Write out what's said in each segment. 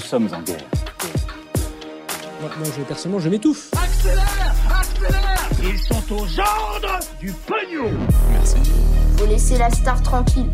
Nous sommes en guerre. Moi, moi, je, personnellement, je m'étouffe. Accélère Accélère Ils sont aux ordres du pognon Faut laisser la star tranquille.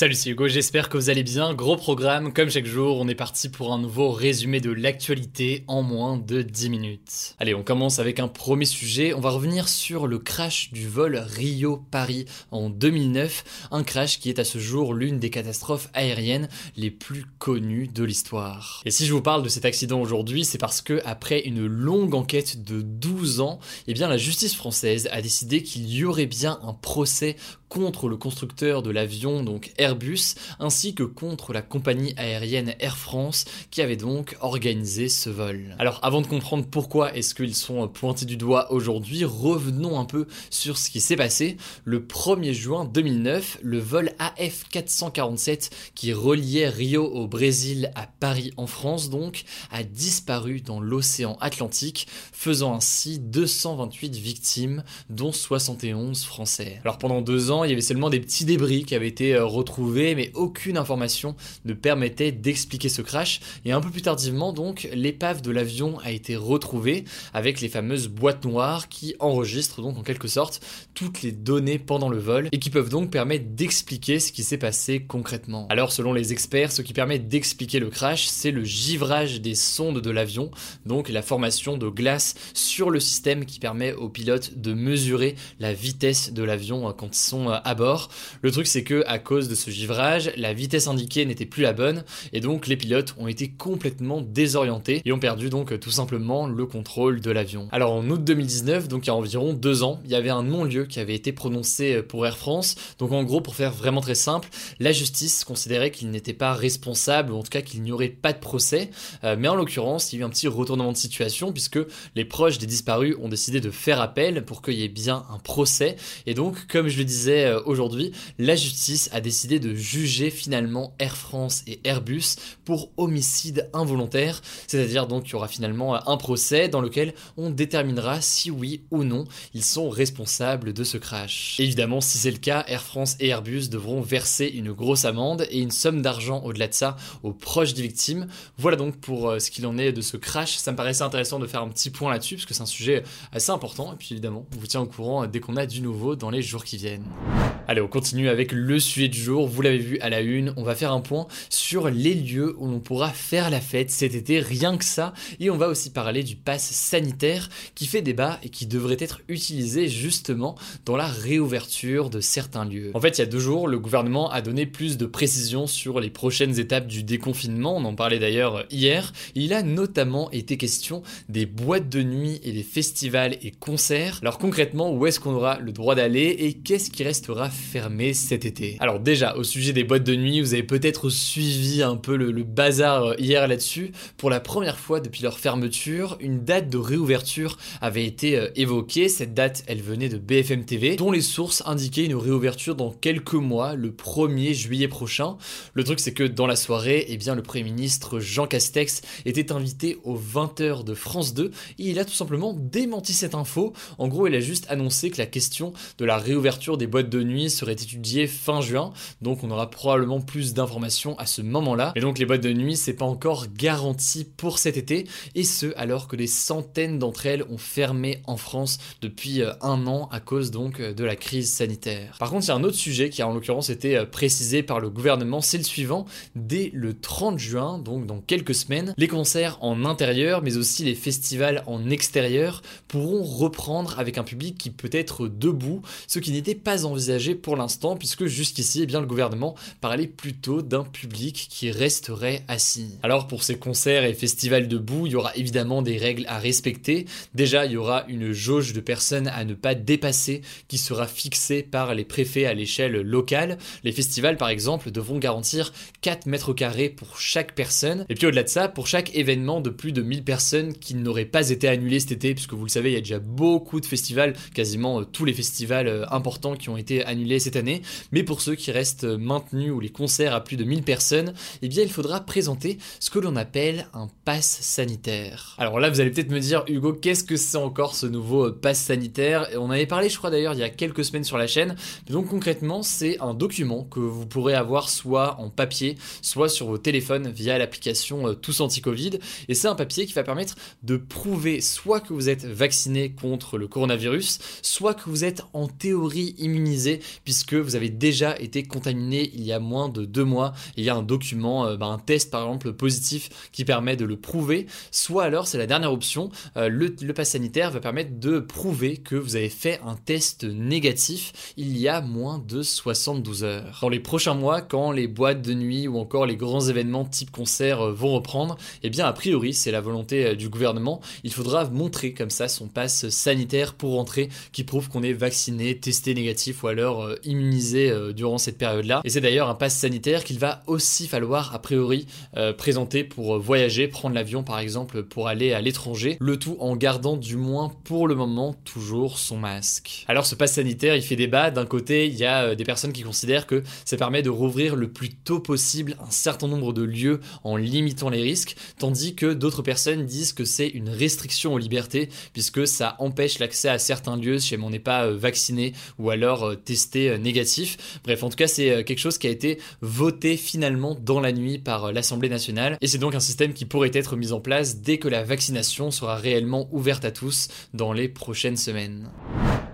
Salut, c'est Hugo, j'espère que vous allez bien. Gros programme, comme chaque jour, on est parti pour un nouveau résumé de l'actualité en moins de 10 minutes. Allez, on commence avec un premier sujet. On va revenir sur le crash du vol Rio-Paris en 2009. Un crash qui est à ce jour l'une des catastrophes aériennes les plus connues de l'histoire. Et si je vous parle de cet accident aujourd'hui, c'est parce que après une longue enquête de 12 ans, eh bien la justice française a décidé qu'il y aurait bien un procès contre le constructeur de l'avion, donc Airbus, ainsi que contre la compagnie aérienne Air France, qui avait donc organisé ce vol. Alors avant de comprendre pourquoi est-ce qu'ils sont pointés du doigt aujourd'hui, revenons un peu sur ce qui s'est passé. Le 1er juin 2009, le vol AF447 qui reliait Rio au Brésil à Paris en France donc, a disparu dans l'océan Atlantique, faisant ainsi 228 victimes, dont 71 français. Alors pendant deux ans, il y avait seulement des petits débris qui avaient été euh, retrouvés, mais aucune information ne permettait d'expliquer ce crash. Et un peu plus tardivement, donc, l'épave de l'avion a été retrouvée avec les fameuses boîtes noires qui enregistrent donc en quelque sorte toutes les données pendant le vol et qui peuvent donc permettre d'expliquer ce qui s'est passé concrètement. Alors, selon les experts, ce qui permet d'expliquer le crash, c'est le givrage des sondes de l'avion, donc la formation de glace sur le système qui permet aux pilotes de mesurer la vitesse de l'avion euh, quand ils sont à bord. Le truc c'est que à cause de ce givrage, la vitesse indiquée n'était plus la bonne et donc les pilotes ont été complètement désorientés et ont perdu donc tout simplement le contrôle de l'avion. Alors en août 2019, donc il y a environ deux ans, il y avait un non-lieu qui avait été prononcé pour Air France. Donc en gros, pour faire vraiment très simple, la justice considérait qu'il n'était pas responsable ou en tout cas qu'il n'y aurait pas de procès. Euh, mais en l'occurrence, il y a eu un petit retournement de situation puisque les proches des disparus ont décidé de faire appel pour qu'il y ait bien un procès. Et donc, comme je le disais euh, aujourd'hui, la justice a décidé de juger finalement Air France et Airbus pour homicide involontaire, c'est-à-dire donc qu'il y aura finalement un procès dans lequel on déterminera si oui ou non ils sont responsables de ce crash. Évidemment, si c'est le cas, Air France et Airbus devront verser une grosse amende et une somme d'argent au-delà de ça aux proches des victimes. Voilà donc pour euh, ce qu'il en est de ce crash. Ça me paraissait intéressant de faire un petit point là-dessus parce que c'est un sujet assez important et puis évidemment, on vous tient au courant dès qu'on a du nouveau dans les jours qui viennent. you Allez, on continue avec le sujet du jour. Vous l'avez vu à la une, on va faire un point sur les lieux où l'on pourra faire la fête cet été, rien que ça. Et on va aussi parler du pass sanitaire qui fait débat et qui devrait être utilisé justement dans la réouverture de certains lieux. En fait, il y a deux jours, le gouvernement a donné plus de précisions sur les prochaines étapes du déconfinement. On en parlait d'ailleurs hier. Il a notamment été question des boîtes de nuit et des festivals et concerts. Alors concrètement, où est-ce qu'on aura le droit d'aller et qu'est-ce qui restera fermé cet été. Alors déjà, au sujet des boîtes de nuit, vous avez peut-être suivi un peu le, le bazar euh, hier là-dessus. Pour la première fois depuis leur fermeture, une date de réouverture avait été euh, évoquée. Cette date, elle venait de BFM TV, dont les sources indiquaient une réouverture dans quelques mois, le 1er juillet prochain. Le truc, c'est que dans la soirée, eh bien, le Premier ministre Jean Castex était invité aux 20h de France 2 et il a tout simplement démenti cette info. En gros, il a juste annoncé que la question de la réouverture des boîtes de nuit serait étudiée fin juin, donc on aura probablement plus d'informations à ce moment-là. Et donc les boîtes de nuit, c'est pas encore garanti pour cet été, et ce alors que des centaines d'entre elles ont fermé en France depuis euh, un an à cause donc euh, de la crise sanitaire. Par contre, il y a un autre sujet qui a en l'occurrence été euh, précisé par le gouvernement, c'est le suivant. Dès le 30 juin, donc dans quelques semaines, les concerts en intérieur, mais aussi les festivals en extérieur pourront reprendre avec un public qui peut être debout, ce qui n'était pas envisagé pour l'instant, puisque jusqu'ici, eh bien, le gouvernement parlait plutôt d'un public qui resterait assis. Alors pour ces concerts et festivals debout, il y aura évidemment des règles à respecter. Déjà, il y aura une jauge de personnes à ne pas dépasser qui sera fixée par les préfets à l'échelle locale. Les festivals, par exemple, devront garantir 4 mètres carrés pour chaque personne. Et puis au-delà de ça, pour chaque événement de plus de 1000 personnes qui n'auraient pas été annulé cet été, puisque vous le savez, il y a déjà beaucoup de festivals, quasiment euh, tous les festivals euh, importants qui ont été annulés cette année. Mais pour ceux qui restent maintenus ou les concerts à plus de 1000 personnes, eh bien il faudra présenter ce que l'on appelle un pass sanitaire. Alors là, vous allez peut-être me dire, Hugo, qu'est-ce que c'est encore ce nouveau euh, pass sanitaire? On avait parlé, je crois d'ailleurs, il y a quelques semaines sur la chaîne. Donc concrètement, c'est un document que vous pourrez avoir soit en papier, soit sur vos téléphones via l'application Tous Anti-Covid. Et c'est un papier qui va permettre de prouver soit que vous êtes vacciné contre le coronavirus, soit que vous êtes en théorie immunisé puisque vous avez déjà été contaminé il y a moins de deux mois. il y a un document, euh, bah, un test par exemple positif qui permet de le prouver. Soit alors, c'est la dernière option, euh, le, pass sanitaire va permettre de prouver que vous avez fait un test négatif il y a moins de 72 heures. Dans les prochains mois, quand les boîtes de nuit ou encore les grands événements type concert euh, vont reprendre, eh bien a priori c'est la volonté du gouvernement, il faudra montrer comme ça son passe sanitaire pour rentrer qui prouve qu'on est vacciné, testé négatif ou alors euh, immunisé euh, durant cette période-là. Et c'est d'ailleurs un passe sanitaire qu'il va aussi falloir a priori euh, présenter pour voyager, prendre l'avion par exemple pour aller à l'étranger, le tout en gardant du moins pour le moment toujours son masque. Alors ce passe sanitaire il fait débat, d'un côté il y a des personnes qui considèrent que ça permet de rouvrir le plus tôt possible un certain nombre de lieux en limitant les risques, tandis que d'autres personnes disent que c'est une restriction aux libertés puisque ça empêche l'accès à certains lieux si on n'est pas vacciné ou alors testé euh, négatif. Bref, en tout cas, c'est quelque chose qui a été voté finalement dans la nuit par l'Assemblée nationale et c'est donc un système qui pourrait être mis en place dès que la vaccination sera réellement ouverte à tous dans les prochaines semaines.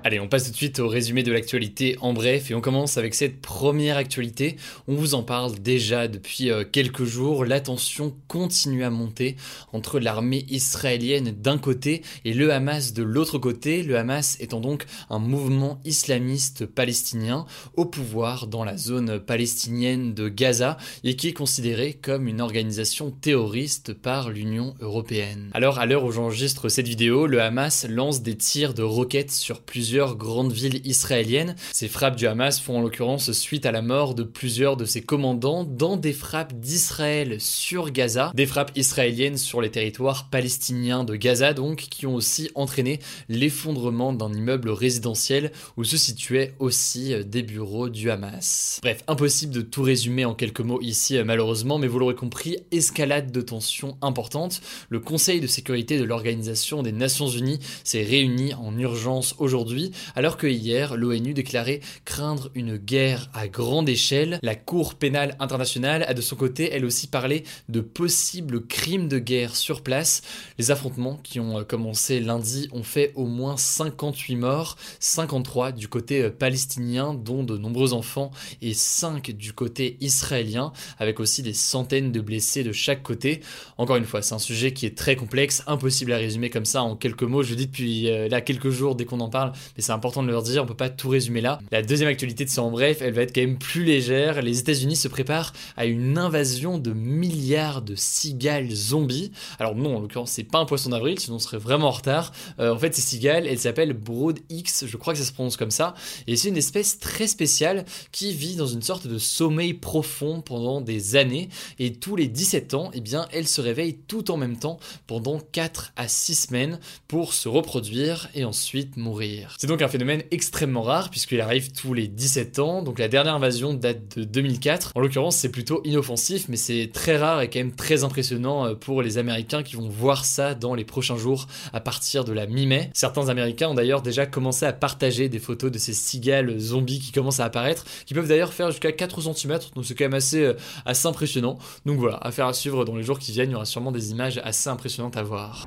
Allez, on passe tout de suite au résumé de l'actualité en bref et on commence avec cette première actualité. On vous en parle déjà depuis euh, quelques jours. La tension continue à monter entre l'armée israélienne d'un côté et le Hamas de l'autre côté. Le Hamas étant donc un mouvement islamiste palestinien au pouvoir dans la zone palestinienne de Gaza et qui est considéré comme une organisation terroriste par l'Union européenne. Alors, à l'heure où j'enregistre cette vidéo, le Hamas lance des tirs de roquettes sur plusieurs grandes villes israéliennes. Ces frappes du Hamas font en l'occurrence suite à la mort de plusieurs de ses commandants dans des frappes d'Israël sur Gaza, des frappes israéliennes sur les territoires palestiniens de Gaza donc, qui ont aussi entraîné l'effondrement d'un immeuble résidentiel où se situaient aussi des bureaux du Hamas. Bref, impossible de tout résumer en quelques mots ici malheureusement, mais vous l'aurez compris, escalade de tensions importante. Le Conseil de sécurité de l'Organisation des Nations Unies s'est réuni en urgence aujourd'hui alors que hier, l'ONU déclarait craindre une guerre à grande échelle. La Cour pénale internationale a de son côté, elle aussi, parlé de possibles crimes de guerre sur place. Les affrontements qui ont euh, commencé lundi ont fait au moins 58 morts, 53 du côté euh, palestinien, dont de nombreux enfants, et 5 du côté israélien, avec aussi des centaines de blessés de chaque côté. Encore une fois, c'est un sujet qui est très complexe, impossible à résumer comme ça en quelques mots. Je le dis depuis euh, là quelques jours dès qu'on en parle, mais c'est important de leur dire, on peut pas tout résumer là. La deuxième actualité de ça en bref, elle va être quand même plus légère. Les États-Unis se préparent à une invasion de milliards de cigales zombies. Alors non, en l'occurrence, c'est pas un poisson d'avril, sinon on serait vraiment en retard. Euh, en fait, ces cigales, elles s'appellent Broad X, je crois que ça se prononce comme ça, et c'est une espèce très spéciale qui vit dans une sorte de sommeil profond pendant des années, et tous les 17 ans, eh bien, elle se réveille tout en même temps pendant 4 à 6 semaines pour se reproduire et ensuite mourir. C'est donc un phénomène extrêmement rare puisqu'il arrive tous les 17 ans. Donc la dernière invasion date de 2004. En l'occurrence, c'est plutôt inoffensif, mais c'est très rare et quand même très impressionnant euh, pour les Américains qui vont voir ça dans les prochains jours à partir de la mi-mai. Certains Américains ont d'ailleurs déjà commencé à partager des photos de ces cigales zombies qui commencent à apparaître, qui peuvent d'ailleurs faire jusqu'à 4 cm, donc c'est quand même assez, euh, assez impressionnant. Donc voilà, affaire à suivre dans les jours qui viennent, il y aura sûrement des images assez impressionnantes à voir.